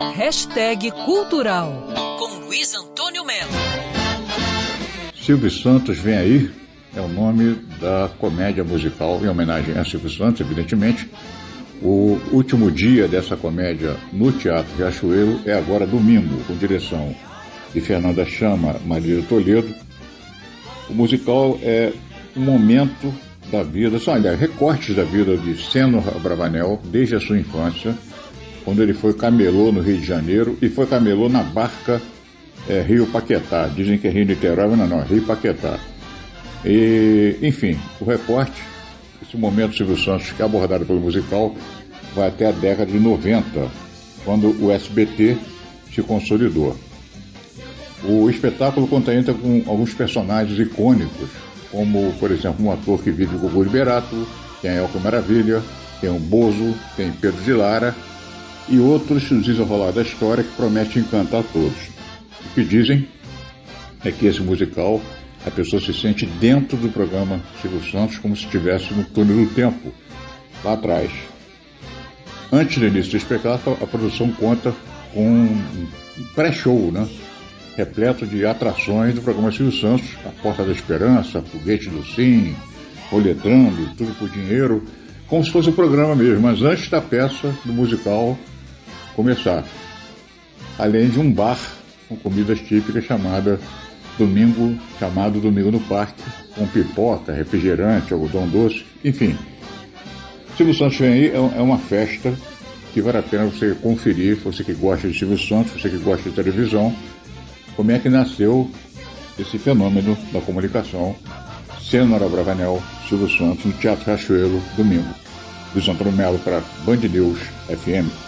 Hashtag Cultural com Luiz Antônio Melo. Silvio Santos vem aí é o nome da comédia musical em homenagem a Silvio Santos, evidentemente. O último dia dessa comédia no Teatro Riachuelo é agora domingo, com direção de Fernanda Chama, Maria Toledo. O musical é um momento da vida, são, aliás, recortes da vida de Seno Bravanel desde a sua infância, quando ele foi camelô no Rio de Janeiro e foi camelô na barca é, Rio Paquetá. Dizem que é Rio Niterói, mas não, não, Rio Paquetá. E, enfim, o recorte, esse momento Silvio Santos, que é abordado pelo musical, vai até a década de 90, quando o SBT se consolidou. O espetáculo conta ainda com alguns personagens icônicos, como, por exemplo, um ator que vive o Gugu Liberato, tem Elco Maravilha, tem o Bozo, tem Pedro de Lara e outros desenrolar da história que promete encantar todos. O que dizem é que esse musical a pessoa se sente dentro do programa Silvio Santos como se estivesse no túnel do tempo, lá atrás. Antes do início do espetáculo, a produção conta com um pré-show, né? repleto de atrações do programa Silvio Santos, A Porta da Esperança, Foguete do Sim, Roletrando, Tudo por Dinheiro, como se fosse o programa mesmo, mas antes da peça do musical começar. Além de um bar com comidas típicas chamada Domingo, chamado Domingo no Parque, com pipoca, refrigerante, algodão doce, enfim. Silvio Santos vem aí é, é uma festa que vale a pena você conferir, você que gosta de Silvio Santos, você que gosta de televisão, como é que nasceu esse fenômeno da comunicação. Cênara Bravanel, Silvio Santos, no Teatro Cachoeiro, domingo. Luiz Antônio Melo para Band News FM.